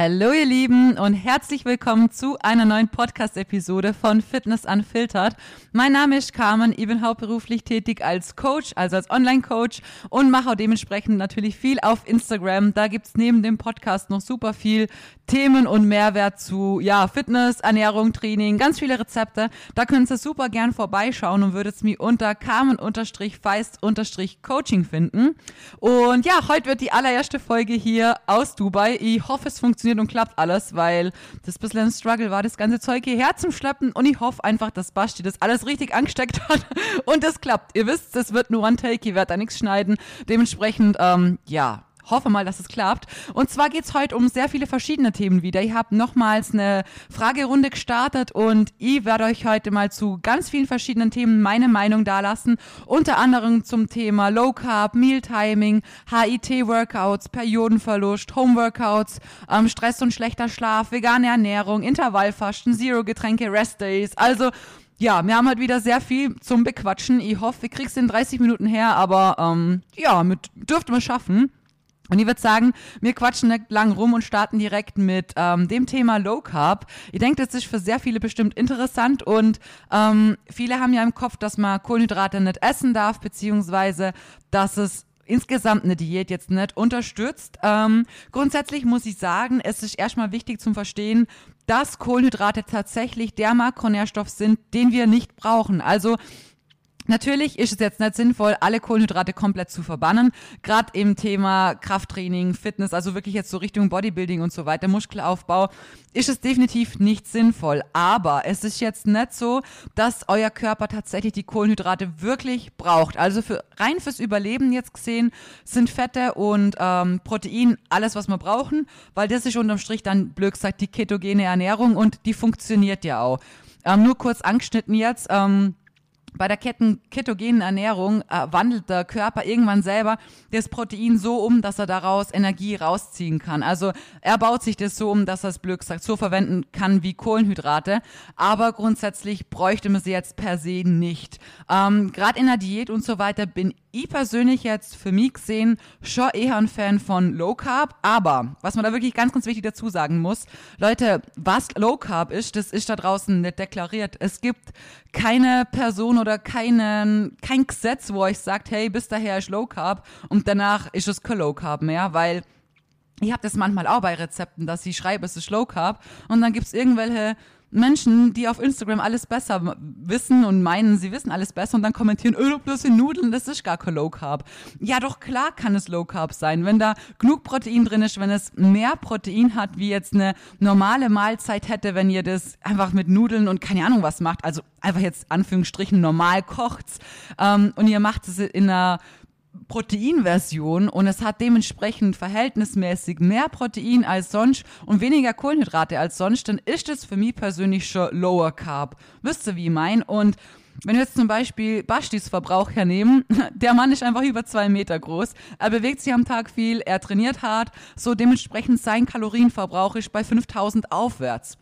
Hallo ihr Lieben und herzlich willkommen zu einer neuen Podcast-Episode von Fitness Unfiltered. Mein Name ist Carmen, ich bin hauptberuflich tätig als Coach, also als Online-Coach und mache auch dementsprechend natürlich viel auf Instagram. Da gibt's neben dem Podcast noch super viel Themen und Mehrwert zu ja, Fitness, Ernährung, Training, ganz viele Rezepte. Da könnt ihr super gern vorbeischauen und würdet mich unter Carmen-Feist-Coaching finden. Und ja, heute wird die allererste Folge hier aus Dubai. Ich hoffe, es funktioniert funktioniert und klappt alles, weil das ein bisschen ein Struggle war, das ganze Zeug hierher zum Schleppen und ich hoffe einfach, dass Basti das alles richtig angesteckt hat und es klappt. Ihr wisst, es wird nur One Take, ihr werdet da nichts schneiden. Dementsprechend, ähm, ja, hoffe mal, dass es klappt. Und zwar geht es heute um sehr viele verschiedene Themen wieder. Ich habe nochmals eine Fragerunde gestartet und ich werde euch heute mal zu ganz vielen verschiedenen Themen meine Meinung dalassen. Unter anderem zum Thema Low Carb, Meal Timing, HIT-Workouts, Periodenverlust, Home-Workouts, ähm, Stress und schlechter Schlaf, vegane Ernährung, Intervallfasten, Zero-Getränke, Rest-Days. Also ja, wir haben halt wieder sehr viel zum Bequatschen. Ich hoffe, wir kriegen es in 30 Minuten her, aber ähm, ja, mit, dürfte man schaffen. Und ich würde sagen, wir quatschen nicht lang rum und starten direkt mit ähm, dem Thema Low Carb. Ich denke, das ist für sehr viele bestimmt interessant und ähm, viele haben ja im Kopf, dass man Kohlenhydrate nicht essen darf, beziehungsweise dass es insgesamt eine Diät jetzt nicht unterstützt. Ähm, grundsätzlich muss ich sagen, es ist erstmal wichtig zum Verstehen, dass Kohlenhydrate tatsächlich der Makronährstoff sind, den wir nicht brauchen. Also Natürlich ist es jetzt nicht sinnvoll, alle Kohlenhydrate komplett zu verbannen. Gerade im Thema Krafttraining, Fitness, also wirklich jetzt so Richtung Bodybuilding und so weiter, Muskelaufbau, ist es definitiv nicht sinnvoll. Aber es ist jetzt nicht so, dass euer Körper tatsächlich die Kohlenhydrate wirklich braucht. Also für, rein fürs Überleben jetzt gesehen sind Fette und ähm, Protein alles, was wir brauchen, weil das ist unterm Strich dann blöd gesagt die ketogene Ernährung und die funktioniert ja auch. Ähm, nur kurz angeschnitten jetzt. Ähm, bei der Ketten ketogenen Ernährung äh, wandelt der Körper irgendwann selber das Protein so um, dass er daraus Energie rausziehen kann. Also er baut sich das so um, dass er es blöd gesagt so verwenden kann wie Kohlenhydrate. Aber grundsätzlich bräuchte man sie jetzt per se nicht. Ähm, Gerade in der Diät und so weiter bin ich persönlich jetzt für mich gesehen schon eher ein Fan von Low Carb. Aber was man da wirklich ganz, ganz wichtig dazu sagen muss, Leute, was Low Carb ist, das ist da draußen nicht deklariert. Es gibt keine Person oder keinen, kein Gesetz, wo euch sagt, hey, bis daher ist Low Carb und danach ist es kein Low Carb mehr, weil ich habe das manchmal auch bei Rezepten, dass ich schreibe, es ist Low Carb und dann gibt es irgendwelche Menschen, die auf Instagram alles besser wissen und meinen, sie wissen alles besser und dann kommentieren, öh, bloß in Nudeln, das ist gar kein Low Carb. Ja, doch klar kann es Low Carb sein. Wenn da genug Protein drin ist, wenn es mehr Protein hat, wie jetzt eine normale Mahlzeit hätte, wenn ihr das einfach mit Nudeln und keine Ahnung was macht, also einfach jetzt Anführungsstrichen normal kocht's ähm, und ihr macht es in einer Proteinversion und es hat dementsprechend verhältnismäßig mehr Protein als sonst und weniger Kohlenhydrate als sonst, dann ist es für mich persönlich schon Lower Carb. Wisst ihr, wie ich mein? Und wenn wir jetzt zum Beispiel Bastis Verbrauch hernehmen, der Mann ist einfach über zwei Meter groß, er bewegt sich am Tag viel, er trainiert hart, so dementsprechend sein Kalorienverbrauch ist bei 5000 aufwärts.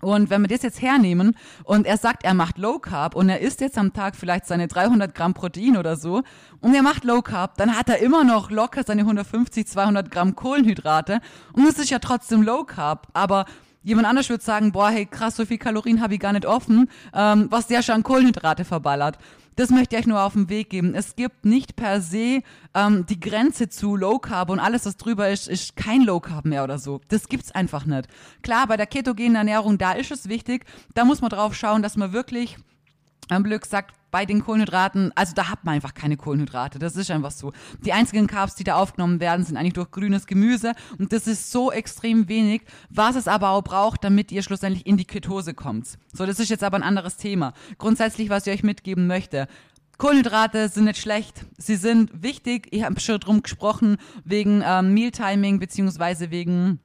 Und wenn wir das jetzt hernehmen und er sagt, er macht Low Carb und er isst jetzt am Tag vielleicht seine 300 Gramm Protein oder so und er macht Low Carb, dann hat er immer noch locker seine 150, 200 Gramm Kohlenhydrate und es ist ja trotzdem Low Carb. Aber jemand anders würde sagen, boah, hey krass, so viel Kalorien habe ich gar nicht offen, ähm, was der schon Kohlenhydrate verballert. Das möchte ich euch nur auf den Weg geben. Es gibt nicht per se ähm, die Grenze zu Low Carb und alles, was drüber ist, ist kein Low Carb mehr oder so. Das gibt's einfach nicht. Klar, bei der ketogenen Ernährung, da ist es wichtig. Da muss man drauf schauen, dass man wirklich am Glück sagt, bei den Kohlenhydraten, also da hat man einfach keine Kohlenhydrate. Das ist einfach so. Die einzigen Carbs, die da aufgenommen werden, sind eigentlich durch grünes Gemüse und das ist so extrem wenig, was es aber auch braucht, damit ihr schlussendlich in die Ketose kommt. So, das ist jetzt aber ein anderes Thema. Grundsätzlich, was ich euch mitgeben möchte. Kohlenhydrate sind nicht schlecht, sie sind wichtig. Ich habe schon drum gesprochen wegen ähm, Mealtiming beziehungsweise wegen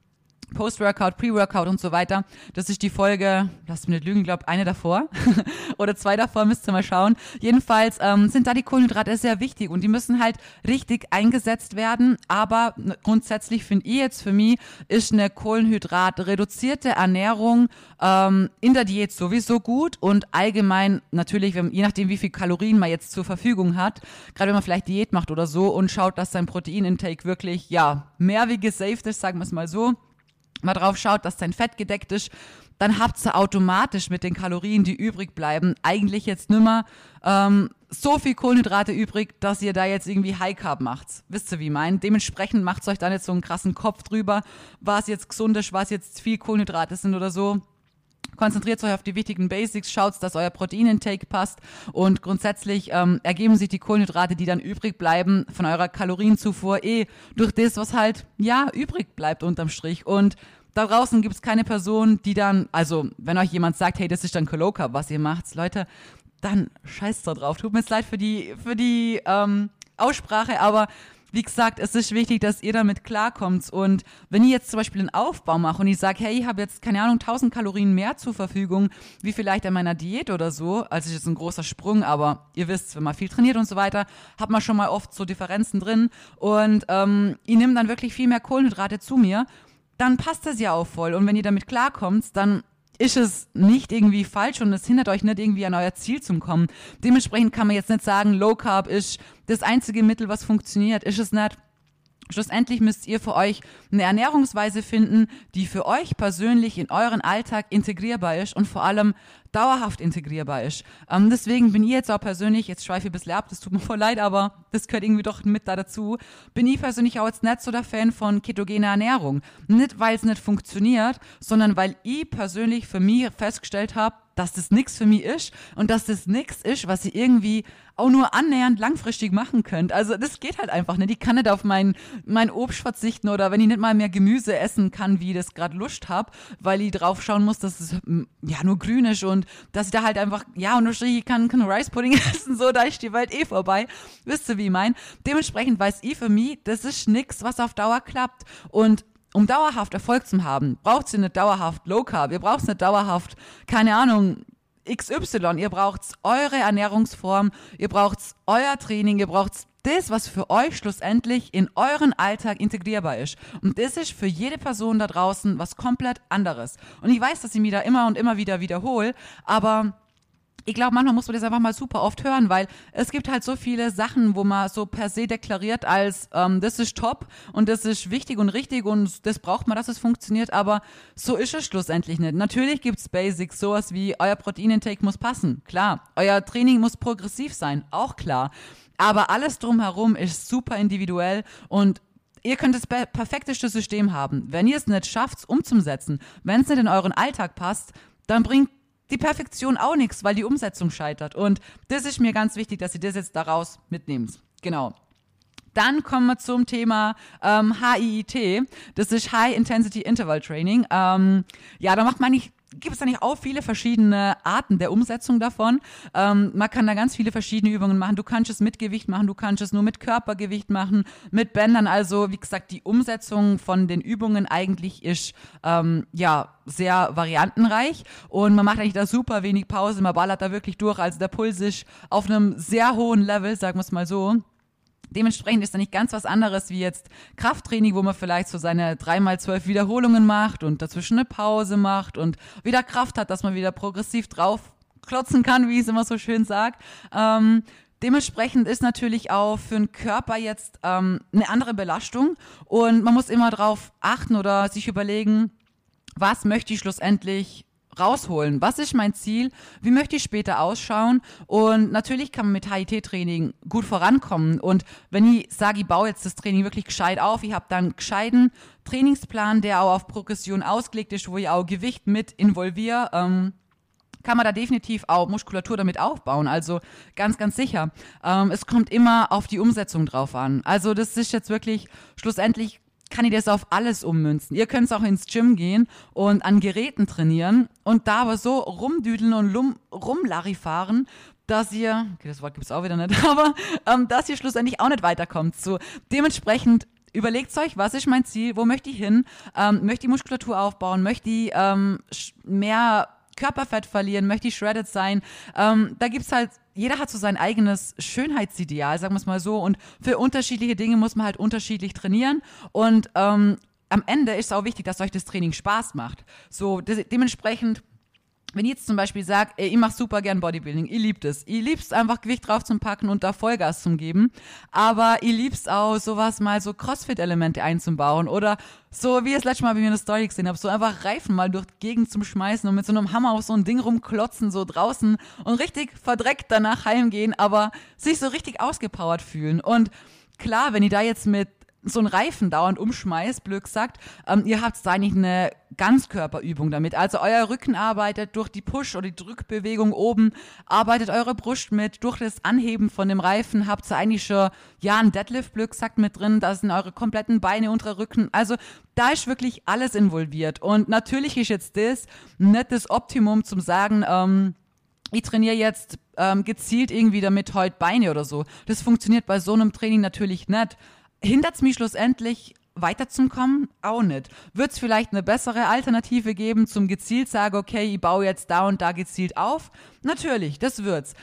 Post-Workout, Pre-Workout und so weiter. Das ist die Folge, lass mich nicht lügen, glaube eine davor oder zwei davor, müsst ihr mal schauen. Jedenfalls ähm, sind da die Kohlenhydrate sehr wichtig und die müssen halt richtig eingesetzt werden. Aber grundsätzlich finde ich jetzt für mich, ist eine Kohlenhydrat-reduzierte Ernährung ähm, in der Diät sowieso gut und allgemein natürlich, wenn, je nachdem, wie viel Kalorien man jetzt zur Verfügung hat, gerade wenn man vielleicht Diät macht oder so und schaut, dass sein Proteinintake wirklich, ja, mehr wie gesaved ist, sagen wir es mal so mal drauf schaut, dass dein Fett gedeckt ist, dann habt ihr automatisch mit den Kalorien, die übrig bleiben, eigentlich jetzt nimmer ähm, so viel Kohlenhydrate übrig, dass ihr da jetzt irgendwie High Carb macht. Wisst ihr, wie ich meine? Dementsprechend macht euch dann jetzt so einen krassen Kopf drüber, was jetzt gesund ist, was jetzt viel Kohlenhydrate sind oder so. Konzentriert euch auf die wichtigen Basics, schaut, dass euer Proteinintake passt und grundsätzlich ähm, ergeben sich die Kohlenhydrate, die dann übrig bleiben, von eurer Kalorienzufuhr eh durch das, was halt, ja, übrig bleibt unterm Strich. Und da draußen gibt es keine Person, die dann, also wenn euch jemand sagt, hey, das ist dann Coloca, was ihr macht, Leute, dann scheißt da drauf. Tut mir jetzt leid für die, für die ähm, Aussprache, aber wie gesagt, es ist wichtig, dass ihr damit klarkommt. Und wenn ich jetzt zum Beispiel einen Aufbau mache und ich sage, hey, ich habe jetzt, keine Ahnung, 1000 Kalorien mehr zur Verfügung, wie vielleicht an meiner Diät oder so, also ist jetzt ein großer Sprung, aber ihr wisst, wenn man viel trainiert und so weiter, hat man schon mal oft so Differenzen drin. Und ähm, ich nehme dann wirklich viel mehr Kohlenhydrate zu mir, dann passt das ja auch voll. Und wenn ihr damit klarkommt, dann ist es nicht irgendwie falsch und es hindert euch nicht irgendwie an euer Ziel zu kommen. Dementsprechend kann man jetzt nicht sagen, Low Carb ist das einzige Mittel, was funktioniert. Ist es nicht. Schlussendlich müsst ihr für euch eine Ernährungsweise finden, die für euch persönlich in euren Alltag integrierbar ist und vor allem dauerhaft integrierbar ist. Ähm, deswegen bin ich jetzt auch persönlich, jetzt schweife ich ein bisschen ab, das tut mir voll leid, aber das gehört irgendwie doch mit da dazu, bin ich persönlich auch jetzt nicht so der Fan von ketogener Ernährung. Nicht, weil es nicht funktioniert, sondern weil ich persönlich für mich festgestellt habe, dass das nichts für mich ist und dass das nichts ist, was ich irgendwie auch nur annähernd langfristig machen könnt. Also das geht halt einfach nicht. Ich kann nicht auf mein, mein Obst verzichten oder wenn ich nicht mal mehr Gemüse essen kann, wie ich das gerade Lust habe, weil ich drauf schauen muss, dass es ja nur grün ist und dass ich da halt einfach, ja, und ich kann, kann Rice Pudding essen, so, da ist die Welt eh vorbei. Wisst ihr, wie ich mein? Dementsprechend weiß ich für mich, das ist nichts, was auf Dauer klappt. Und um dauerhaft Erfolg zu haben, braucht ihr nicht dauerhaft Low Carb, ihr braucht nicht dauerhaft, keine Ahnung, XY, ihr braucht eure Ernährungsform, ihr braucht euer Training, ihr braucht das, was für euch schlussendlich in euren Alltag integrierbar ist. Und das ist für jede Person da draußen was komplett anderes. Und ich weiß, dass ich mich da immer und immer wieder wiederhole, aber ich glaube, manchmal muss man das einfach mal super oft hören, weil es gibt halt so viele Sachen, wo man so per se deklariert als ähm, das ist top und das ist wichtig und richtig und das braucht man, dass es funktioniert, aber so ist es schlussendlich nicht. Natürlich gibt's Basics, sowas wie euer Proteinintake muss passen, klar. Euer Training muss progressiv sein, auch klar. Aber alles drumherum ist super individuell und ihr könnt das perfekteste System haben. Wenn ihr es nicht schafft, umzusetzen, wenn es nicht in euren Alltag passt, dann bringt die Perfektion auch nichts, weil die Umsetzung scheitert. Und das ist mir ganz wichtig, dass ihr das jetzt daraus mitnehmt. Genau. Dann kommen wir zum Thema ähm, HIIT. Das ist High Intensity Interval Training. Ähm, ja, da macht man nicht gibt es eigentlich auch viele verschiedene Arten der Umsetzung davon. Ähm, man kann da ganz viele verschiedene Übungen machen. Du kannst es mit Gewicht machen, du kannst es nur mit Körpergewicht machen, mit Bändern. Also wie gesagt, die Umsetzung von den Übungen eigentlich ist ähm, ja sehr variantenreich und man macht eigentlich da super wenig Pause. Man ballert da wirklich durch. Also der Puls ist auf einem sehr hohen Level, sagen wir es mal so. Dementsprechend ist da nicht ganz was anderes wie jetzt Krafttraining, wo man vielleicht so seine dreimal zwölf Wiederholungen macht und dazwischen eine Pause macht und wieder Kraft hat, dass man wieder progressiv drauf klotzen kann, wie ich es immer so schön sagt. Ähm, dementsprechend ist natürlich auch für den Körper jetzt ähm, eine andere Belastung und man muss immer darauf achten oder sich überlegen, was möchte ich schlussendlich rausholen? Was ist mein Ziel? Wie möchte ich später ausschauen? Und natürlich kann man mit HIT-Training gut vorankommen. Und wenn ich sage, ich baue jetzt das Training wirklich gescheit auf, ich habe dann einen gescheiten Trainingsplan, der auch auf Progression ausgelegt ist, wo ich auch Gewicht mit involviere, ähm, kann man da definitiv auch Muskulatur damit aufbauen. Also ganz, ganz sicher. Ähm, es kommt immer auf die Umsetzung drauf an. Also das ist jetzt wirklich schlussendlich kann ich das auf alles ummünzen. Ihr könnt auch ins Gym gehen und an Geräten trainieren und da aber so rumdüdeln und lum, rumlarifaren, dass ihr, okay, das Wort gibt es auch wieder nicht, aber ähm, dass ihr schlussendlich auch nicht weiterkommt. So, dementsprechend überlegt euch, was ist mein Ziel, wo möchte ich hin, ähm, möchte ich Muskulatur aufbauen, möchte ich ähm, mehr Körperfett verlieren, möchte ich shredded sein. Ähm, da es halt jeder hat so sein eigenes Schönheitsideal, sagen wir es mal so. Und für unterschiedliche Dinge muss man halt unterschiedlich trainieren. Und ähm, am Ende ist es auch wichtig, dass euch das Training Spaß macht. So, de dementsprechend wenn ihr jetzt zum Beispiel sagt, ey, ich mach super gern Bodybuilding, ihr liebt es. Liebt es einfach Gewicht drauf zu packen und da Vollgas zu geben. Aber liebt es auch, sowas mal so Crossfit-Elemente einzubauen oder so, wie ihr das letzte Mal bei mir in der Story gesehen habt, so einfach Reifen mal durch die Gegend zum Schmeißen und mit so einem Hammer auf so ein Ding rumklotzen, so draußen und richtig verdreckt danach heimgehen, aber sich so richtig ausgepowert fühlen. Und klar, wenn ihr da jetzt mit so einen Reifen dauernd umschmeißt, blöd gesagt, ähm, ihr habt eigentlich eine Ganzkörperübung damit. Also euer Rücken arbeitet durch die Push- oder die Drückbewegung oben, arbeitet eure Brust mit, durch das Anheben von dem Reifen habt ihr eigentlich schon, ja, ein Deadlift, blöd gesagt, mit drin, da sind eure kompletten Beine, unter Rücken. Also da ist wirklich alles involviert. Und natürlich ist jetzt das nicht das Optimum zum sagen, ähm, ich trainiere jetzt ähm, gezielt irgendwie damit heute Beine oder so. Das funktioniert bei so einem Training natürlich nicht hindert es mich schlussendlich weiterzukommen? Auch nicht. Wird es vielleicht eine bessere Alternative geben zum gezielt sagen, okay, ich baue jetzt da und da gezielt auf? Natürlich, das wird's.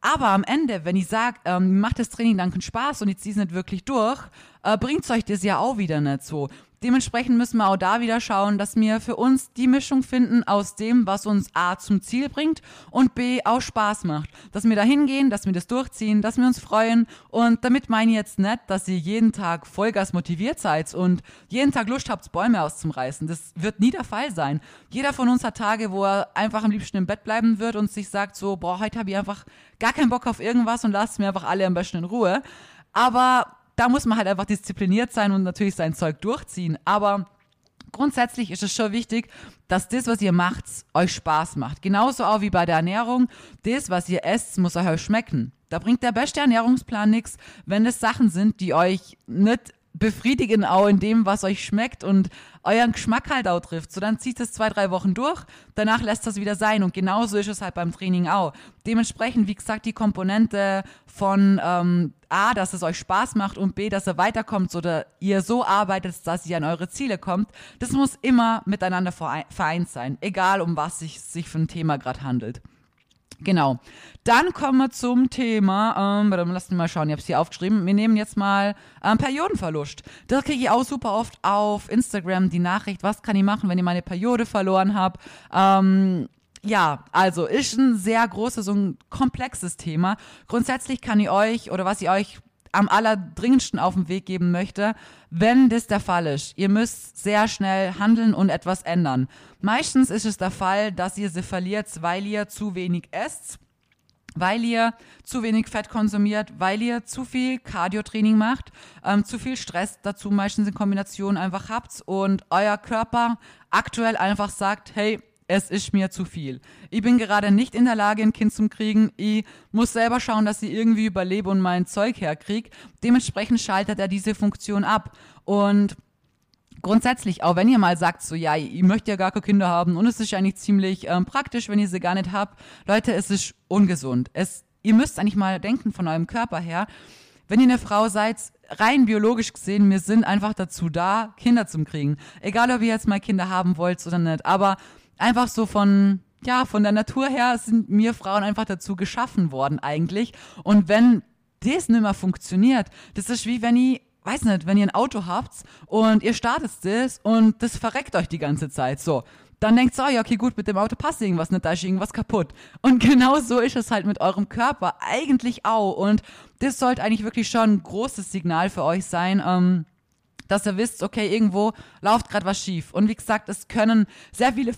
Aber am Ende, wenn ich sage, ähm, macht das Training dann keinen Spaß und ich ziehe es nicht wirklich durch, äh, bringt euch das ja auch wieder nicht so. Dementsprechend müssen wir auch da wieder schauen, dass wir für uns die Mischung finden aus dem, was uns A zum Ziel bringt und B auch Spaß macht. Dass wir da hingehen, dass wir das durchziehen, dass wir uns freuen. Und damit meine ich jetzt nicht, dass ihr jeden Tag Vollgas motiviert seid und jeden Tag Lust habt, Bäume auszureißen. Das wird nie der Fall sein. Jeder von uns hat Tage, wo er einfach am liebsten im Bett bleiben wird und sich sagt so, boah, heute habe ich einfach gar keinen Bock auf irgendwas und lasst mir einfach alle am besten in Ruhe. Aber da muss man halt einfach diszipliniert sein und natürlich sein Zeug durchziehen. Aber grundsätzlich ist es schon wichtig, dass das, was ihr macht, euch Spaß macht. Genauso auch wie bei der Ernährung. Das, was ihr esst, muss euch schmecken. Da bringt der beste Ernährungsplan nichts, wenn es Sachen sind, die euch nicht befriedigen auch in dem, was euch schmeckt und euren Geschmack halt auch trifft. So, dann zieht es zwei, drei Wochen durch, danach lässt das wieder sein. Und genauso ist es halt beim Training auch. Dementsprechend, wie gesagt, die Komponente von ähm, A, dass es euch Spaß macht und B, dass ihr weiterkommt oder ihr so arbeitet, dass ihr an eure Ziele kommt, das muss immer miteinander vereint sein, egal um was sich, sich für ein Thema gerade handelt. Genau. Dann kommen wir zum Thema, ähm, warte, lasst mich mal schauen, ich habe es hier aufgeschrieben. Wir nehmen jetzt mal ähm, Periodenverlust. Da kriege ich auch super oft auf Instagram die Nachricht, was kann ich machen, wenn ich meine Periode verloren habe. Ähm, ja, also ist ein sehr großes und komplexes Thema. Grundsätzlich kann ich euch oder was ich euch am allerdringendsten auf den Weg geben möchte, wenn das der Fall ist. Ihr müsst sehr schnell handeln und etwas ändern. Meistens ist es der Fall, dass ihr sie verliert, weil ihr zu wenig esst, weil ihr zu wenig Fett konsumiert, weil ihr zu viel Cardio-Training macht, ähm, zu viel Stress dazu meistens in Kombination einfach habt und euer Körper aktuell einfach sagt, hey, es ist mir zu viel. Ich bin gerade nicht in der Lage, ein Kind zu kriegen. Ich muss selber schauen, dass ich irgendwie überlebe und mein Zeug herkriege. Dementsprechend schaltet er diese Funktion ab. Und grundsätzlich, auch wenn ihr mal sagt, so, ja, ich möchte ja gar keine Kinder haben und es ist eigentlich ziemlich ähm, praktisch, wenn ihr sie gar nicht habt. Leute, es ist ungesund. Es, ihr müsst eigentlich mal denken von eurem Körper her. Wenn ihr eine Frau seid, rein biologisch gesehen, wir sind einfach dazu da, Kinder zu kriegen. Egal, ob ihr jetzt mal Kinder haben wollt oder nicht. Aber einfach so von, ja, von der Natur her sind mir Frauen einfach dazu geschaffen worden eigentlich. Und wenn das nicht mehr funktioniert, das ist wie wenn ich weiß nicht, wenn ihr ein Auto habt und ihr startet das und das verreckt euch die ganze Zeit so. Dann denkt ihr, oh ja, okay, gut, mit dem Auto passt irgendwas nicht, da ist irgendwas kaputt. Und genau so ist es halt mit eurem Körper eigentlich auch. Und das sollte eigentlich wirklich schon ein großes Signal für euch sein, ähm, dass ihr wisst, okay, irgendwo läuft gerade was schief. Und wie gesagt, es können sehr viele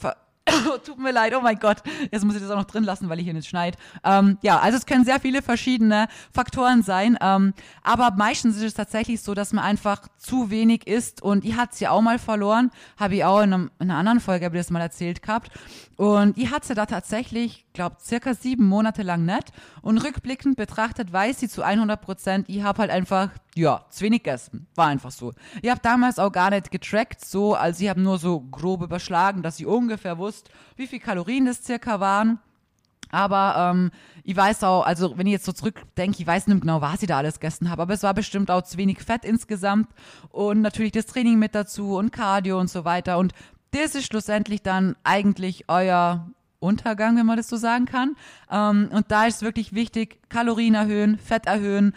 Tut mir leid, oh mein Gott. Jetzt muss ich das auch noch drin lassen, weil ich hier nicht schneid. Ähm, ja, also es können sehr viele verschiedene Faktoren sein. Ähm, aber meistens ist es tatsächlich so, dass man einfach zu wenig isst. Und ich hatte es ja auch mal verloren. Habe ich auch in, einem, in einer anderen Folge, habe ich das mal erzählt gehabt. Und ich hatte da tatsächlich, glaube circa sieben Monate lang nicht. Und rückblickend betrachtet weiß sie zu 100 Prozent, ich habe halt einfach, ja, zu wenig gegessen. War einfach so. Ich habe damals auch gar nicht getrackt, so, also ich habe nur so grob überschlagen, dass ich ungefähr wusste, wie viel Kalorien das circa waren. Aber ähm, ich weiß auch, also wenn ich jetzt so zurückdenke, ich weiß nicht genau, was ich da alles gegessen habe, aber es war bestimmt auch zu wenig Fett insgesamt und natürlich das Training mit dazu und Cardio und so weiter. Und das ist schlussendlich dann eigentlich euer Untergang, wenn man das so sagen kann. Ähm, und da ist wirklich wichtig, Kalorien erhöhen, Fett erhöhen,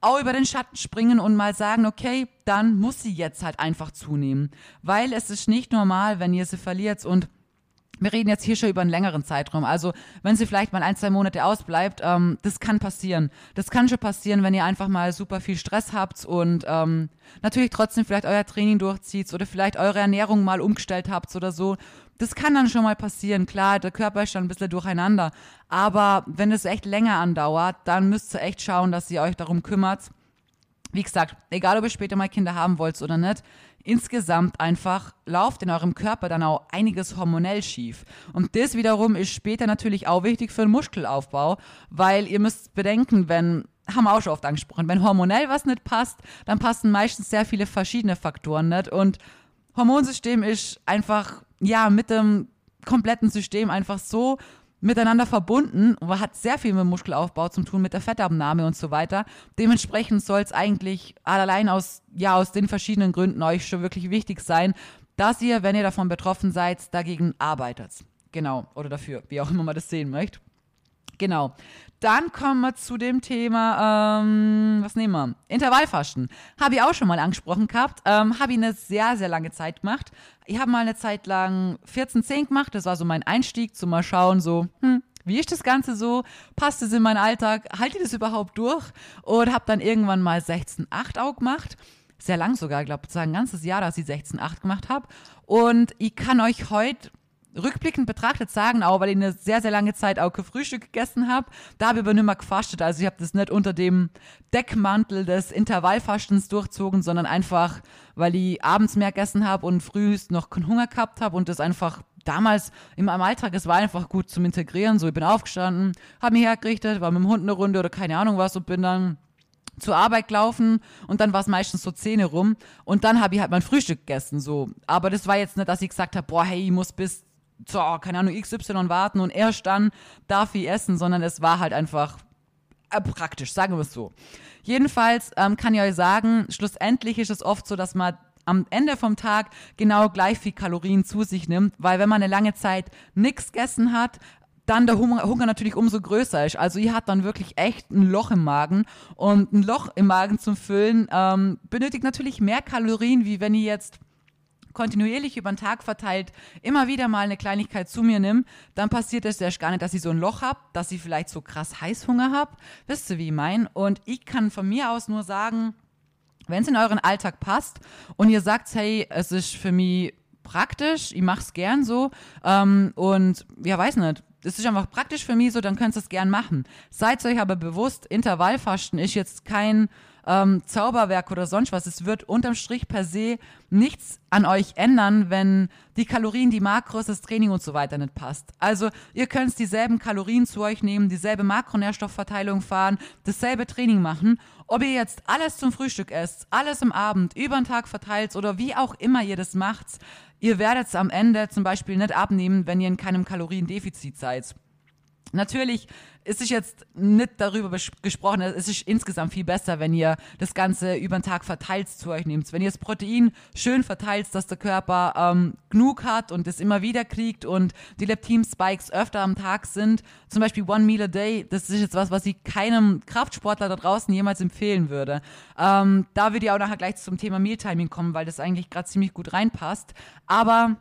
auch über den Schatten springen und mal sagen, okay, dann muss sie jetzt halt einfach zunehmen. Weil es ist nicht normal, wenn ihr sie verliert und wir reden jetzt hier schon über einen längeren Zeitraum. Also wenn sie vielleicht mal ein, zwei Monate ausbleibt, ähm, das kann passieren. Das kann schon passieren, wenn ihr einfach mal super viel Stress habt und ähm, natürlich trotzdem vielleicht euer Training durchzieht oder vielleicht eure Ernährung mal umgestellt habt oder so. Das kann dann schon mal passieren. Klar, der Körper ist dann ein bisschen durcheinander. Aber wenn es echt länger andauert, dann müsst ihr echt schauen, dass ihr euch darum kümmert. Wie gesagt, egal ob ihr später mal Kinder haben wollt oder nicht, insgesamt einfach lauft in eurem Körper dann auch einiges hormonell schief. Und das wiederum ist später natürlich auch wichtig für den Muskelaufbau, weil ihr müsst bedenken, wenn haben wir auch schon oft angesprochen, wenn hormonell was nicht passt, dann passen meistens sehr viele verschiedene Faktoren nicht und Hormonsystem ist einfach ja mit dem kompletten System einfach so miteinander verbunden und hat sehr viel mit Muskelaufbau zu tun, mit der Fettabnahme und so weiter. Dementsprechend soll es eigentlich allein aus, ja, aus den verschiedenen Gründen euch schon wirklich wichtig sein, dass ihr, wenn ihr davon betroffen seid, dagegen arbeitet. Genau, oder dafür, wie auch immer man das sehen möchte. Genau. Dann kommen wir zu dem Thema, ähm, was nehmen wir? Intervallfasten. Habe ich auch schon mal angesprochen gehabt. Ähm, habe ich eine sehr, sehr lange Zeit gemacht. Ich habe mal eine Zeit lang 14-10 gemacht. Das war so mein Einstieg, zu mal schauen, so, hm, wie ist das Ganze so? Passt es in meinen Alltag? Halte ich das überhaupt durch? Und habe dann irgendwann mal 16-8 auch gemacht. Sehr lang sogar, ich glaube, ein ganzes Jahr, dass ich 16-8 gemacht habe. Und ich kann euch heute rückblickend betrachtet sagen, auch weil ich eine sehr, sehr lange Zeit auch Frühstück gegessen habe. Da habe ich aber nicht mehr gefastet. Also ich habe das nicht unter dem Deckmantel des Intervallfastens durchzogen, sondern einfach, weil ich abends mehr gegessen habe und frühst noch keinen Hunger gehabt habe und das einfach damals meinem Alltag, es war einfach gut zum Integrieren. So, ich bin aufgestanden, habe mich hergerichtet, war mit dem Hund eine Runde oder keine Ahnung was und bin dann zur Arbeit gelaufen und dann war es meistens so Zähne rum und dann habe ich halt mein Frühstück gegessen so aber das war jetzt nicht dass ich gesagt habe boah hey ich muss bis so, keine Ahnung, XY warten und erst dann darf ich essen, sondern es war halt einfach äh, praktisch, sagen wir es so. Jedenfalls ähm, kann ich euch sagen, schlussendlich ist es oft so, dass man am Ende vom Tag genau gleich viel Kalorien zu sich nimmt, weil wenn man eine lange Zeit nichts gegessen hat, dann der Hunger, Hunger, natürlich umso größer ist. Also ihr habt dann wirklich echt ein Loch im Magen und ein Loch im Magen zum Füllen ähm, benötigt natürlich mehr Kalorien, wie wenn ihr jetzt kontinuierlich über den Tag verteilt immer wieder mal eine Kleinigkeit zu mir nimm, dann passiert es erst gar nicht, dass ich so ein Loch habe, dass ich vielleicht so krass Heißhunger habe. Wisst ihr, wie ich mein? Und ich kann von mir aus nur sagen, wenn es in euren Alltag passt und ihr sagt, hey, es ist für mich praktisch, ich mache es gern so ähm, und ja, weiß nicht, es ist einfach praktisch für mich so, dann könnt ihr es gern machen. Seid euch aber bewusst, Intervallfasten ist jetzt kein ähm, Zauberwerk oder sonst was. Es wird unterm Strich per se nichts an euch ändern, wenn die Kalorien, die Makros, das Training und so weiter nicht passt. Also ihr könnt dieselben Kalorien zu euch nehmen, dieselbe Makronährstoffverteilung fahren, dasselbe Training machen. Ob ihr jetzt alles zum Frühstück esst, alles im Abend, über den Tag verteilt oder wie auch immer ihr das macht, ihr werdet am Ende zum Beispiel nicht abnehmen, wenn ihr in keinem Kaloriendefizit seid. Natürlich ist es jetzt nicht darüber gesprochen, es ist insgesamt viel besser, wenn ihr das Ganze über den Tag verteilt zu euch nehmt. Wenn ihr das Protein schön verteilt, dass der Körper ähm, genug hat und es immer wieder kriegt und die Leptin-Spikes öfter am Tag sind, zum Beispiel One Meal a Day, das ist jetzt was, was ich keinem Kraftsportler da draußen jemals empfehlen würde. Ähm, da würde ich auch nachher gleich zum Thema Mealtiming kommen, weil das eigentlich gerade ziemlich gut reinpasst. Aber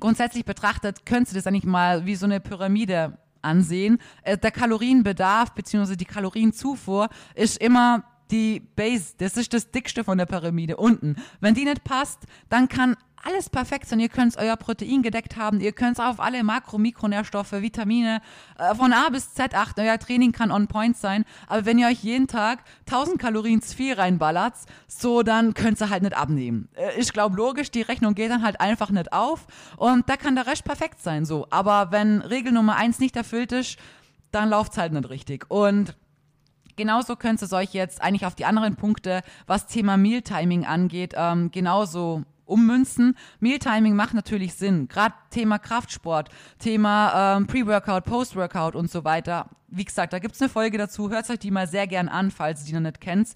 grundsätzlich betrachtet, könntest du das eigentlich mal wie so eine Pyramide ansehen. Äh, der Kalorienbedarf bzw. die Kalorienzufuhr ist immer die Base, das ist das dickste von der Pyramide unten. Wenn die nicht passt, dann kann alles perfekt sein. Ihr könnt euer Protein gedeckt haben, ihr könnt auf alle Makro-, Mikronährstoffe, Vitamine äh, von A bis Z achten. Euer Training kann on point sein. Aber wenn ihr euch jeden Tag 1000 Kalorien zu viel reinballert, so dann könnt ihr halt nicht abnehmen. Äh, ich glaube logisch, die Rechnung geht dann halt einfach nicht auf und da kann der Rest perfekt sein. So, aber wenn Regel Nummer eins nicht erfüllt ist, dann läuft es halt nicht richtig. Und genauso könnt ihr euch jetzt eigentlich auf die anderen Punkte, was Thema Mealtiming angeht, ähm, genauso ummünzen. Mealtiming macht natürlich Sinn. Gerade Thema Kraftsport, Thema ähm, Pre-Workout, Post-Workout und so weiter. Wie gesagt, da gibt es eine Folge dazu. Hört euch die mal sehr gern an, falls ihr die noch nicht kennt.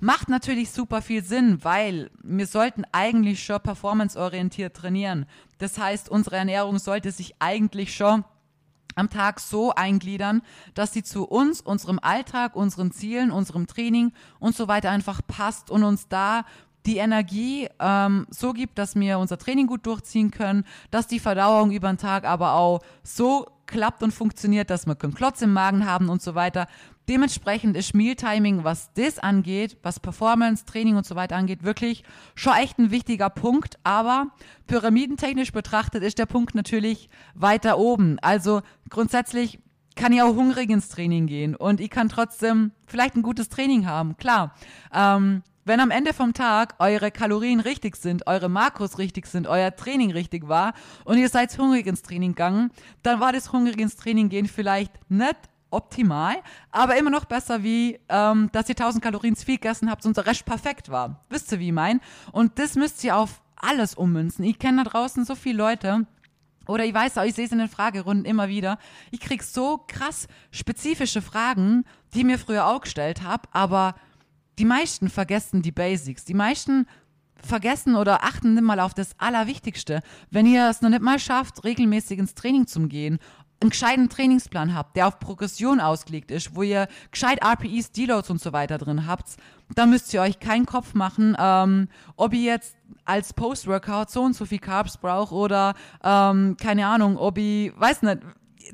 Macht natürlich super viel Sinn, weil wir sollten eigentlich schon performanceorientiert trainieren. Das heißt, unsere Ernährung sollte sich eigentlich schon am Tag so eingliedern, dass sie zu uns, unserem Alltag, unseren Zielen, unserem Training und so weiter einfach passt und uns da die Energie ähm, so gibt, dass wir unser Training gut durchziehen können, dass die Verdauung über den Tag aber auch so klappt und funktioniert, dass wir keinen Klotz im Magen haben und so weiter. Dementsprechend ist Mealtiming, was das angeht, was Performance, Training und so weiter angeht, wirklich schon echt ein wichtiger Punkt. Aber pyramidentechnisch betrachtet ist der Punkt natürlich weiter oben. Also grundsätzlich kann ich auch hungrig ins Training gehen und ich kann trotzdem vielleicht ein gutes Training haben. Klar. Ähm, wenn am Ende vom Tag eure Kalorien richtig sind, eure Makros richtig sind, euer Training richtig war und ihr seid hungrig ins Training gegangen, dann war das hungrig ins Training gehen vielleicht nicht optimal, aber immer noch besser, wie ähm, dass ihr 1000 Kalorien zu viel gegessen habt und der Rest perfekt war. Wisst ihr, wie ich mein? Und das müsst ihr auf alles ummünzen. Ich kenne da draußen so viele Leute, oder ich weiß auch, ich sehe es in den Fragerunden immer wieder. Ich krieg so krass spezifische Fragen, die ich mir früher auch gestellt habe, aber die meisten vergessen die Basics. Die meisten vergessen oder achten nicht mal auf das Allerwichtigste. Wenn ihr es noch nicht mal schafft, regelmäßig ins Training zu gehen einen gescheiten Trainingsplan habt, der auf Progression ausgelegt ist, wo ihr gescheit RPEs, Deloads und so weiter drin habt, dann müsst ihr euch keinen Kopf machen, ähm, ob ihr jetzt als Post-Workout so und so viel Carbs braucht oder ähm, keine Ahnung, ob ich, weiß nicht,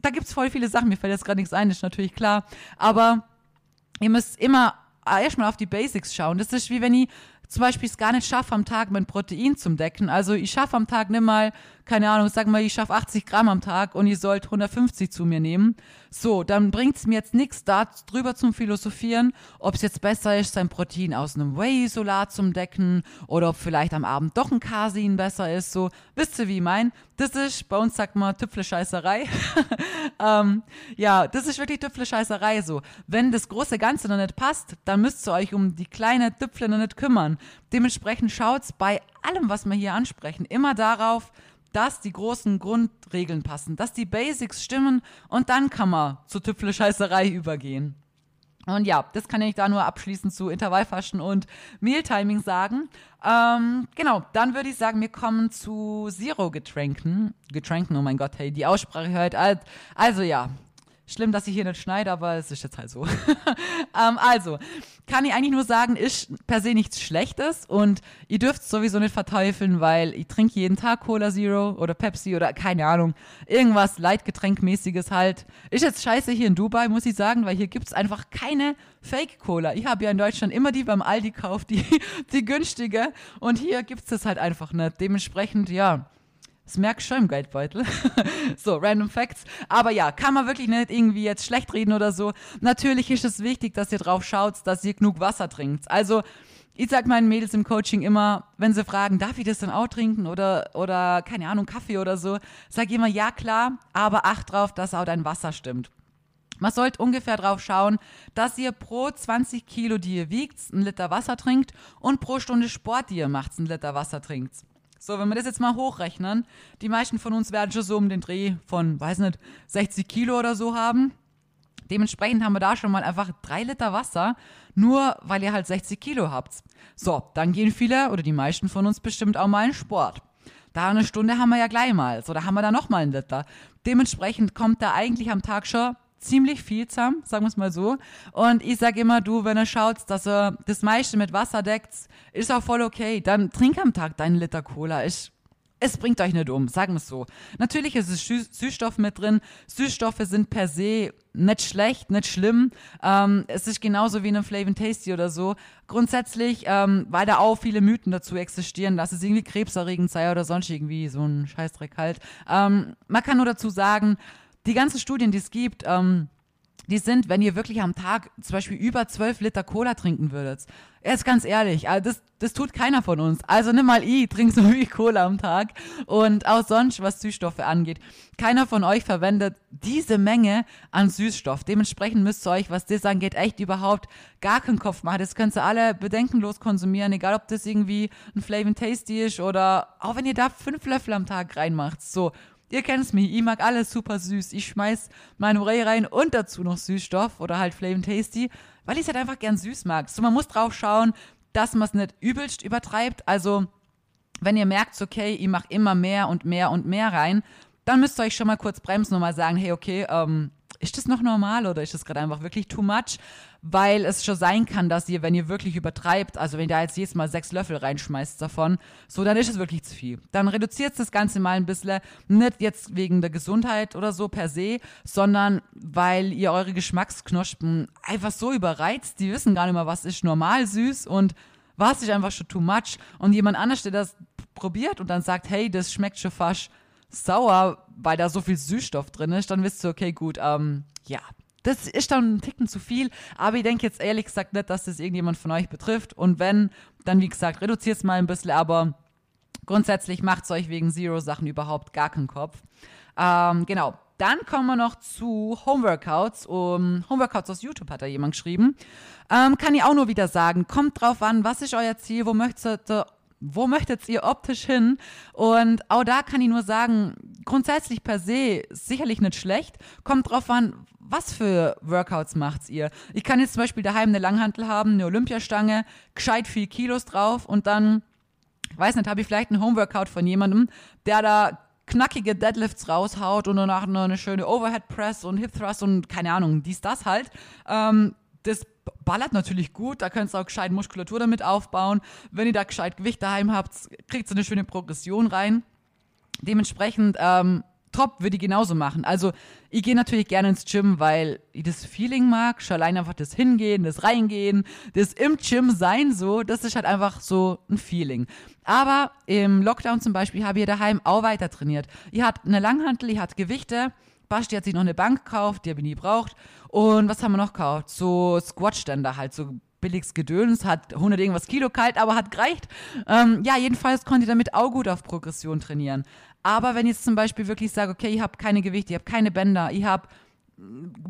da gibt es voll viele Sachen, mir fällt jetzt gerade nichts ein, ist natürlich klar, aber ihr müsst immer erstmal auf die Basics schauen. Das ist wie wenn ich zum Beispiel es gar nicht schaffe, am Tag mein Protein zu decken. Also ich schaffe am Tag nicht mal, keine Ahnung, sag mal, ich schaffe 80 Gramm am Tag und ihr sollt 150 zu mir nehmen. So, dann bringt es mir jetzt nichts da drüber zum Philosophieren, ob es jetzt besser ist, sein Protein aus einem Whey-Isolat zum Decken oder ob vielleicht am Abend doch ein Casein besser ist. So, wisst ihr, wie ich mein? Das ist, bei uns sagt man Tüpfle-Scheißerei. ähm, ja, das ist wirklich Tüpfle-Scheißerei so. Wenn das große Ganze noch nicht passt, dann müsst ihr euch um die kleine Tüpfle noch nicht kümmern. Dementsprechend schaut's bei allem, was wir hier ansprechen, immer darauf, dass die großen Grundregeln passen, dass die Basics stimmen und dann kann man zur Tüpfle-Scheißerei übergehen. Und ja, das kann ich da nur abschließend zu Intervallfaschen und Mealtiming sagen. Ähm, genau, dann würde ich sagen, wir kommen zu Zero-Getränken. Getränken, oh mein Gott, hey, die Aussprache hört. Also ja, Schlimm, dass ich hier nicht schneide, aber es ist jetzt halt so. ähm, also, kann ich eigentlich nur sagen, ist per se nichts Schlechtes und ihr dürft es sowieso nicht verteufeln, weil ich trinke jeden Tag Cola Zero oder Pepsi oder keine Ahnung, irgendwas Leitgetränkmäßiges halt. Ist jetzt scheiße hier in Dubai, muss ich sagen, weil hier gibt es einfach keine Fake-Cola. Ich habe ja in Deutschland immer die beim Aldi gekauft, die, die günstige und hier gibt es das halt einfach nicht. Dementsprechend, ja, das merkst du schon im Geldbeutel. so, random Facts. Aber ja, kann man wirklich nicht irgendwie jetzt schlecht reden oder so. Natürlich ist es wichtig, dass ihr drauf schaut, dass ihr genug Wasser trinkt. Also, ich sag meinen Mädels im Coaching immer, wenn sie fragen, darf ich das dann auch trinken oder, oder keine Ahnung, Kaffee oder so, sag ich immer, ja klar, aber acht drauf, dass auch dein Wasser stimmt. Man sollte ungefähr drauf schauen, dass ihr pro 20 Kilo, die ihr wiegt, einen Liter Wasser trinkt und pro Stunde Sport, die ihr macht, einen Liter Wasser trinkt. So, wenn wir das jetzt mal hochrechnen, die meisten von uns werden schon so um den Dreh von, weiß nicht, 60 Kilo oder so haben. Dementsprechend haben wir da schon mal einfach drei Liter Wasser, nur weil ihr halt 60 Kilo habt. So, dann gehen viele oder die meisten von uns bestimmt auch mal in Sport. Da eine Stunde haben wir ja gleich mal. So, da haben wir da nochmal einen Liter. Dementsprechend kommt da eigentlich am Tag schon ziemlich viel zusammen, sagen wir es mal so. Und ich sage immer, du, wenn er schaut, dass er das meiste mit Wasser deckt, ist auch voll okay. Dann trink am Tag deinen Liter Cola. Ich, es bringt euch nicht um, sagen wir es so. Natürlich ist es Süßstoff mit drin. Süßstoffe sind per se nicht schlecht, nicht schlimm. Ähm, es ist genauso wie in einem Flavin Tasty oder so. Grundsätzlich, ähm, weil da auch viele Mythen dazu existieren, dass es irgendwie krebserregend sei oder sonst irgendwie so ein Scheißdreck halt. Ähm, man kann nur dazu sagen, die ganzen Studien, die es gibt, ähm, die sind, wenn ihr wirklich am Tag zum Beispiel über 12 Liter Cola trinken würdet. Jetzt ganz ehrlich, also das, das tut keiner von uns. Also nimm mal ich, trink so viel Cola am Tag. Und auch sonst, was Süßstoffe angeht. Keiner von euch verwendet diese Menge an Süßstoff. Dementsprechend müsst ihr euch, was das angeht, echt überhaupt gar keinen Kopf machen. Das könnt ihr alle bedenkenlos konsumieren, egal ob das irgendwie ein Flavin Tasty ist oder auch wenn ihr da fünf Löffel am Tag reinmacht. So, Ihr kennt's mich, ich mag alles super süß. Ich schmeiß meine Whey rein und dazu noch Süßstoff oder halt Flame Tasty, weil ich es halt einfach gern süß mag. So, man muss drauf schauen, dass man es nicht übelst übertreibt. Also, wenn ihr merkt, okay, ich mache immer mehr und mehr und mehr rein, dann müsst ihr euch schon mal kurz bremsen und mal sagen, hey, okay, ähm, ist das noch normal oder ist das gerade einfach wirklich too much? Weil es schon sein kann, dass ihr, wenn ihr wirklich übertreibt, also wenn ihr da jetzt jedes Mal sechs Löffel reinschmeißt davon, so, dann ist es wirklich zu viel. Dann reduziert das Ganze mal ein bisschen, nicht jetzt wegen der Gesundheit oder so per se, sondern weil ihr eure Geschmacksknospen einfach so überreizt, die wissen gar nicht mehr, was ist normal süß und was ist einfach schon too much. Und jemand anders, der das probiert und dann sagt, hey, das schmeckt schon fast sauer, weil da so viel Süßstoff drin ist, dann wisst ihr, okay, gut, ähm, ja, das ist dann ein Ticken zu viel, aber ich denke jetzt ehrlich gesagt nicht, dass das irgendjemand von euch betrifft. Und wenn, dann wie gesagt, reduziert es mal ein bisschen, aber grundsätzlich macht es euch wegen Zero-Sachen überhaupt gar keinen Kopf. Ähm, genau. Dann kommen wir noch zu Homeworkouts. Um, Homeworkouts aus YouTube hat da jemand geschrieben. Ähm, kann ich auch nur wieder sagen, kommt drauf an, was ist euer Ziel, wo möchtet ihr wo möchtet ihr optisch hin? Und auch da kann ich nur sagen, grundsätzlich per se sicherlich nicht schlecht. Kommt drauf an, was für Workouts macht ihr? Ich kann jetzt zum Beispiel daheim eine Langhantel haben, eine Olympiastange, gescheit viel Kilos drauf und dann, weiß nicht, habe ich vielleicht einen Homeworkout von jemandem, der da knackige Deadlifts raushaut und danach noch eine schöne Overhead Press und Hip Thrust und keine Ahnung, dies, das halt. Ähm, das ballert natürlich gut, da könnt ihr auch gescheit Muskulatur damit aufbauen. Wenn ihr da gescheit Gewicht daheim habt, kriegt ihr eine schöne Progression rein. Dementsprechend, ähm, top, würde ich genauso machen. Also, ich gehe natürlich gerne ins Gym, weil ich das Feeling mag. Schon allein einfach das Hingehen, das Reingehen, das im Gym sein, so, das ist halt einfach so ein Feeling. Aber im Lockdown zum Beispiel habe ich daheim auch weiter trainiert. Ich hatte eine Langhantel, ich hatte Gewichte, Basti hat sich noch eine Bank gekauft, die habe ich nie gebraucht. Und was haben wir noch gekauft? So Squatständer halt, so billiges Gedöns, hat 100 irgendwas Kilo kalt, aber hat gereicht. Ähm, ja, jedenfalls konnte ich damit auch gut auf Progression trainieren. Aber wenn ich jetzt zum Beispiel wirklich sage, okay, ich habe keine Gewichte, ich habe keine Bänder, ich habe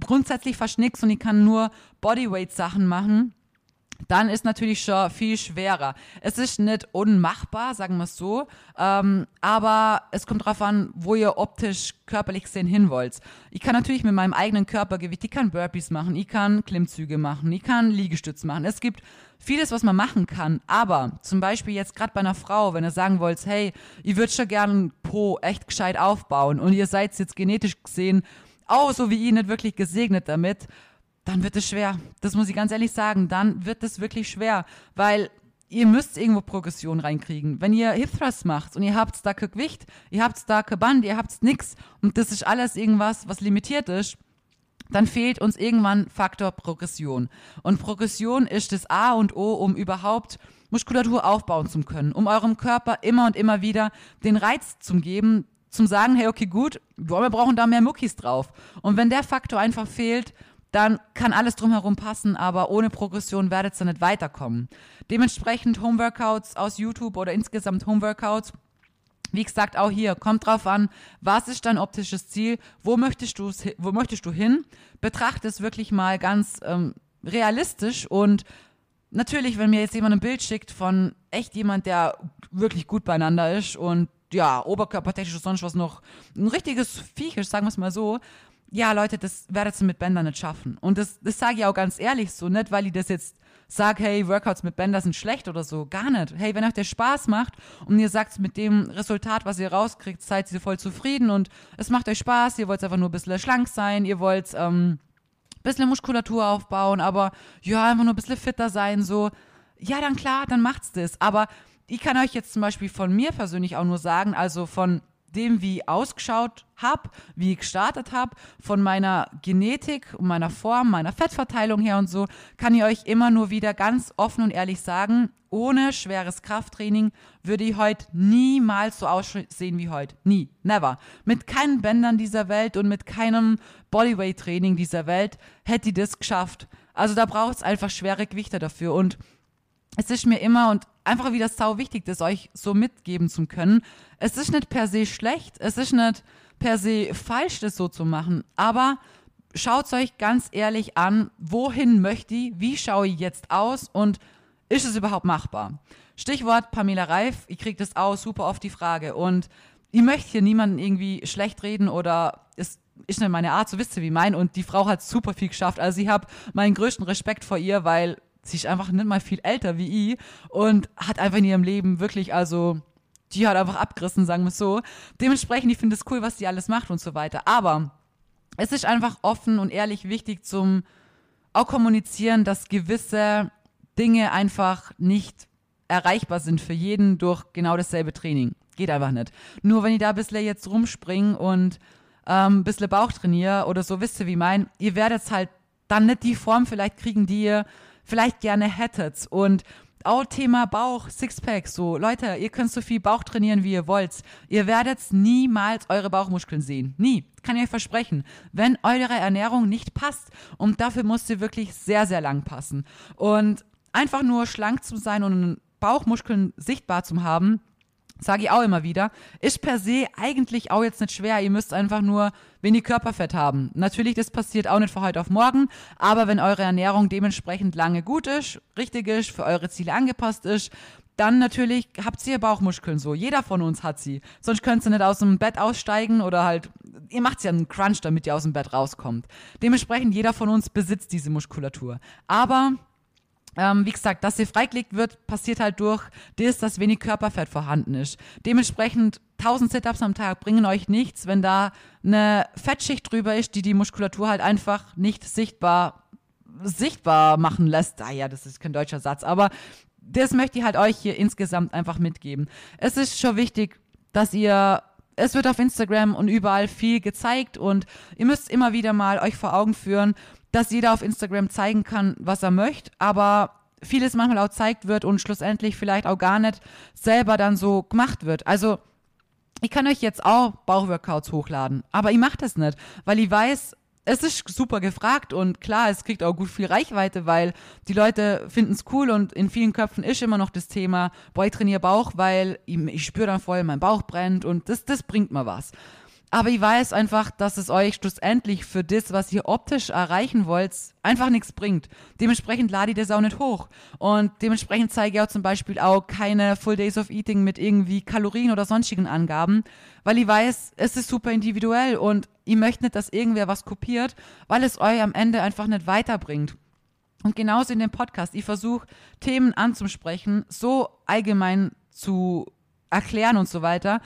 grundsätzlich fast nichts und ich kann nur Bodyweight-Sachen machen, dann ist natürlich schon viel schwerer. Es ist nicht unmachbar, sagen wir es so, ähm, aber es kommt darauf an, wo ihr optisch körperlich gesehen hin wollt. Ich kann natürlich mit meinem eigenen Körpergewicht, ich kann Burpees machen, ich kann Klimmzüge machen, ich kann Liegestütz machen. Es gibt vieles, was man machen kann, aber zum Beispiel jetzt gerade bei einer Frau, wenn ihr sagen wollt, hey, ihr würdet schon gern Po echt gescheit aufbauen und ihr seid jetzt genetisch gesehen auch so wie ihr nicht wirklich gesegnet damit, dann wird es schwer. Das muss ich ganz ehrlich sagen. Dann wird es wirklich schwer, weil ihr müsst irgendwo Progression reinkriegen. Wenn ihr Hip Thrust macht und ihr habt kein Gewicht, ihr habt kein Band, ihr habt nix und das ist alles irgendwas, was limitiert ist, dann fehlt uns irgendwann Faktor Progression. Und Progression ist das A und O, um überhaupt Muskulatur aufbauen zu können, um eurem Körper immer und immer wieder den Reiz zu geben, zum sagen, hey, okay, gut, wir brauchen da mehr Muckis drauf. Und wenn der Faktor einfach fehlt, dann kann alles drumherum passen, aber ohne Progression werdet ihr nicht weiterkommen. Dementsprechend Homeworkouts aus YouTube oder insgesamt Homeworkouts. Wie gesagt, auch hier kommt drauf an, was ist dein optisches Ziel, wo möchtest du, wo möchtest du hin? Betrachte es wirklich mal ganz ähm, realistisch und natürlich, wenn mir jetzt jemand ein Bild schickt von echt jemand, der wirklich gut beieinander ist und ja, oberkörpertechnisch und sonst was noch ein richtiges Viech ist, sagen wir es mal so, ja, Leute, das werdet ihr mit Bändern nicht schaffen. Und das, das sage ich auch ganz ehrlich so, nicht weil ich das jetzt sage, hey, Workouts mit Bändern sind schlecht oder so, gar nicht. Hey, wenn euch der Spaß macht und ihr sagt, mit dem Resultat, was ihr rauskriegt, seid ihr voll zufrieden und es macht euch Spaß, ihr wollt einfach nur ein bisschen schlank sein, ihr wollt ähm, ein bisschen Muskulatur aufbauen, aber ja, einfach nur ein bisschen fitter sein, so, ja, dann klar, dann macht's das. Aber ich kann euch jetzt zum Beispiel von mir persönlich auch nur sagen, also von dem, wie ich ausgeschaut habe, wie ich gestartet habe, von meiner Genetik und meiner Form, meiner Fettverteilung her und so, kann ich euch immer nur wieder ganz offen und ehrlich sagen, ohne schweres Krafttraining würde ich heute niemals so aussehen wie heute. Nie. Never. Mit keinen Bändern dieser Welt und mit keinem Bodyweight-Training dieser Welt hätte ich das geschafft. Also da braucht es einfach schwere Gewichte dafür und es ist mir immer und einfach wieder sau wichtig, das euch so mitgeben zu können. Es ist nicht per se schlecht, es ist nicht per se falsch, das so zu machen, aber schaut euch ganz ehrlich an, wohin möchte ich, wie schaue ich jetzt aus und ist es überhaupt machbar? Stichwort Pamela Reif, ich kriege das auch super oft die Frage und ich möchte hier niemanden irgendwie schlecht reden oder es ist nicht meine Art, so wisst ihr wie mein und die Frau hat super viel geschafft. Also ich habe meinen größten Respekt vor ihr, weil sie ist einfach nicht mal viel älter wie ich und hat einfach in ihrem Leben wirklich, also, die hat einfach abgerissen, sagen wir es so. Dementsprechend, ich finde es cool, was sie alles macht und so weiter. Aber es ist einfach offen und ehrlich wichtig zum auch kommunizieren, dass gewisse Dinge einfach nicht erreichbar sind für jeden durch genau dasselbe Training. Geht einfach nicht. Nur wenn ich da ein bisschen jetzt rumspringe und ähm, ein bisschen Bauch trainiere oder so, wisst ihr, wie mein, ihr werdet halt dann nicht die Form vielleicht kriegen, die ihr vielleicht gerne hättet. Und auch Thema Bauch, Sixpack, so, Leute, ihr könnt so viel Bauch trainieren, wie ihr wollt. Ihr werdet niemals eure Bauchmuskeln sehen. Nie. Kann ich euch versprechen. Wenn eure Ernährung nicht passt. Und dafür muss sie wirklich sehr, sehr lang passen. Und einfach nur schlank zu sein und Bauchmuskeln sichtbar zu haben, sage ich auch immer wieder, ist per se eigentlich auch jetzt nicht schwer. Ihr müsst einfach nur wenig Körperfett haben. Natürlich, das passiert auch nicht von heute auf morgen, aber wenn eure Ernährung dementsprechend lange gut ist, richtig ist, für eure Ziele angepasst ist, dann natürlich habt ihr Bauchmuskeln so. Jeder von uns hat sie. Sonst könnt ihr nicht aus dem Bett aussteigen oder halt, ihr macht ja einen Crunch, damit ihr aus dem Bett rauskommt. Dementsprechend, jeder von uns besitzt diese Muskulatur. Aber ähm, wie gesagt, dass sie freigelegt wird, passiert halt durch das, dass wenig Körperfett vorhanden ist. Dementsprechend 1000 Sit-ups am Tag bringen euch nichts, wenn da eine Fettschicht drüber ist, die die Muskulatur halt einfach nicht sichtbar sichtbar machen lässt. Ah ja, das ist kein deutscher Satz, aber das möchte ich halt euch hier insgesamt einfach mitgeben. Es ist schon wichtig, dass ihr es wird auf Instagram und überall viel gezeigt und ihr müsst immer wieder mal euch vor Augen führen, dass jeder auf Instagram zeigen kann, was er möchte, aber vieles manchmal auch zeigt wird und schlussendlich vielleicht auch gar nicht selber dann so gemacht wird. Also ich kann euch jetzt auch Bauchworkouts hochladen, aber ich mache das nicht, weil ich weiß, es ist super gefragt und klar, es kriegt auch gut viel Reichweite, weil die Leute finden es cool und in vielen Köpfen ist immer noch das Thema, boah, ich trainiere Bauch, weil ich, ich spüre dann voll, mein Bauch brennt und das, das bringt mir was. Aber ich weiß einfach, dass es euch schlussendlich für das, was ihr optisch erreichen wollt, einfach nichts bringt. Dementsprechend lade ich das auch nicht hoch. Und dementsprechend zeige ich auch zum Beispiel auch keine Full Days of Eating mit irgendwie Kalorien oder sonstigen Angaben, weil ich weiß, es ist super individuell und ich möchte nicht, dass irgendwer was kopiert, weil es euch am Ende einfach nicht weiterbringt. Und genauso in dem Podcast. Ich versuche Themen anzusprechen, so allgemein zu erklären und so weiter,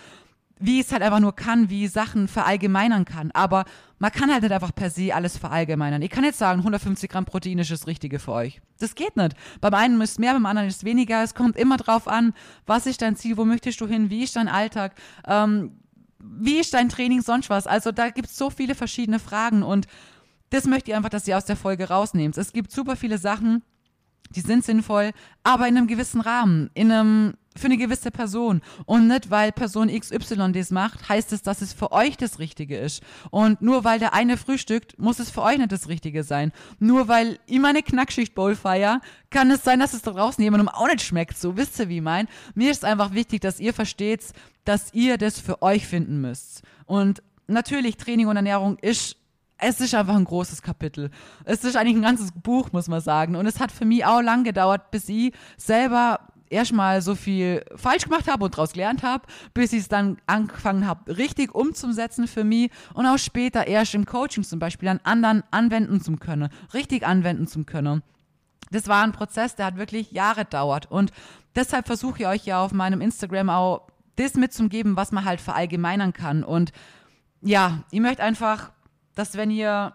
wie es halt einfach nur kann, wie Sachen verallgemeinern kann. Aber man kann halt nicht einfach per se alles verallgemeinern. Ich kann jetzt sagen, 150 Gramm Protein ist das Richtige für euch. Das geht nicht. Beim einen ist mehr, beim anderen ist weniger. Es kommt immer drauf an, was ist dein Ziel, wo möchtest du hin, wie ist dein Alltag, ähm, wie ist dein Training, sonst was. Also da gibt es so viele verschiedene Fragen und das möchte ich einfach, dass ihr aus der Folge rausnehmt. Es gibt super viele Sachen, die sind sinnvoll, aber in einem gewissen Rahmen, in einem für eine gewisse Person. Und nicht, weil Person XY das macht, heißt es, dass es für euch das Richtige ist. Und nur weil der eine frühstückt, muss es für euch nicht das Richtige sein. Nur weil ich meine Knackschicht-Bowl feier, kann es sein, dass es da draußen jemandem auch nicht schmeckt. So wisst ihr, wie ich mein. Mir ist einfach wichtig, dass ihr versteht, dass ihr das für euch finden müsst. Und natürlich, Training und Ernährung ist es ist einfach ein großes Kapitel. Es ist eigentlich ein ganzes Buch, muss man sagen. Und es hat für mich auch lang gedauert, bis ich selber erstmal so viel falsch gemacht habe und daraus gelernt habe, bis ich es dann angefangen habe, richtig umzusetzen für mich und auch später erst im Coaching zum Beispiel an anderen anwenden zu können, richtig anwenden zu können. Das war ein Prozess, der hat wirklich Jahre dauert und deshalb versuche ich euch ja auf meinem Instagram auch das mitzugeben, was man halt verallgemeinern kann und ja, ich möchte einfach, dass wenn ihr,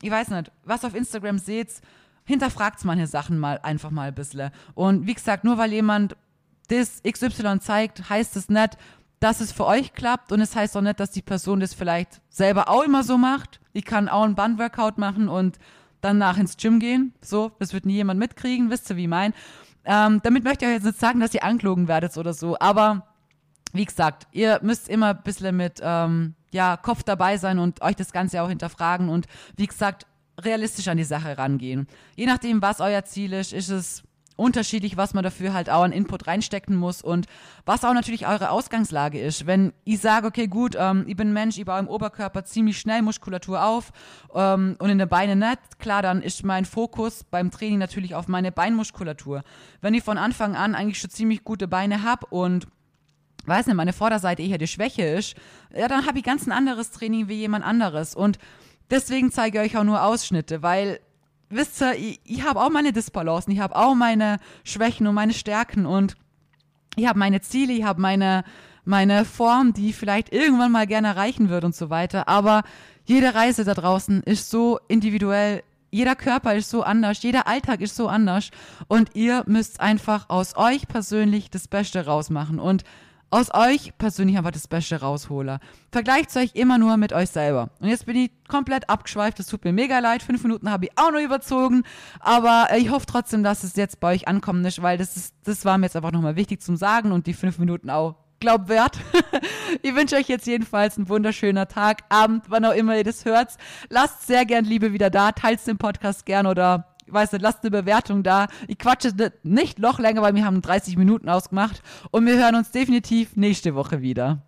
ich weiß nicht, was auf Instagram seht, hinterfragt manche Sachen mal einfach mal ein bisschen. Und wie gesagt, nur weil jemand das XY zeigt, heißt es nicht, dass es für euch klappt und es heißt auch nicht, dass die Person das vielleicht selber auch immer so macht. Ich kann auch einen Bandworkout machen und danach ins Gym gehen. So, das wird nie jemand mitkriegen, wisst ihr, wie mein. Ähm, damit möchte ich euch jetzt nicht sagen, dass ihr anklogen werdet oder so, aber wie gesagt, ihr müsst immer ein bisschen mit ähm, ja, Kopf dabei sein und euch das Ganze auch hinterfragen und wie gesagt, realistisch an die Sache rangehen. Je nachdem, was euer Ziel ist, ist es unterschiedlich, was man dafür halt auch an Input reinstecken muss und was auch natürlich eure Ausgangslage ist. Wenn ich sage, okay, gut, ähm, ich bin Mensch, ich baue im Oberkörper ziemlich schnell Muskulatur auf ähm, und in den Beinen nicht, klar, dann ist mein Fokus beim Training natürlich auf meine Beinmuskulatur. Wenn ich von Anfang an eigentlich schon ziemlich gute Beine habe und weiß nicht, meine Vorderseite eher die Schwäche ist, ja, dann habe ich ganz ein anderes Training wie jemand anderes und Deswegen zeige ich euch auch nur Ausschnitte, weil, wisst ihr, ich, ich habe auch meine Disbalancen, ich habe auch meine Schwächen und meine Stärken und ich habe meine Ziele, ich habe meine, meine Form, die vielleicht irgendwann mal gerne erreichen wird und so weiter. Aber jede Reise da draußen ist so individuell. Jeder Körper ist so anders, jeder Alltag ist so anders und ihr müsst einfach aus euch persönlich das Beste rausmachen und aus euch persönlich einfach das Beste raushole. Vergleicht euch immer nur mit euch selber. Und jetzt bin ich komplett abgeschweift, das tut mir mega leid. Fünf Minuten habe ich auch nur überzogen, aber ich hoffe trotzdem, dass es jetzt bei euch ankommen ist, weil das, ist, das war mir jetzt einfach nochmal wichtig zum Sagen und die fünf Minuten auch glaub wert. ich wünsche euch jetzt jedenfalls einen wunderschönen Tag, Abend, wann auch immer ihr das hört. Lasst sehr gern Liebe wieder da, teilt den Podcast gern oder weiß nicht, lasst eine Bewertung da. Ich quatsche nicht noch länger, weil wir haben 30 Minuten ausgemacht und wir hören uns definitiv nächste Woche wieder.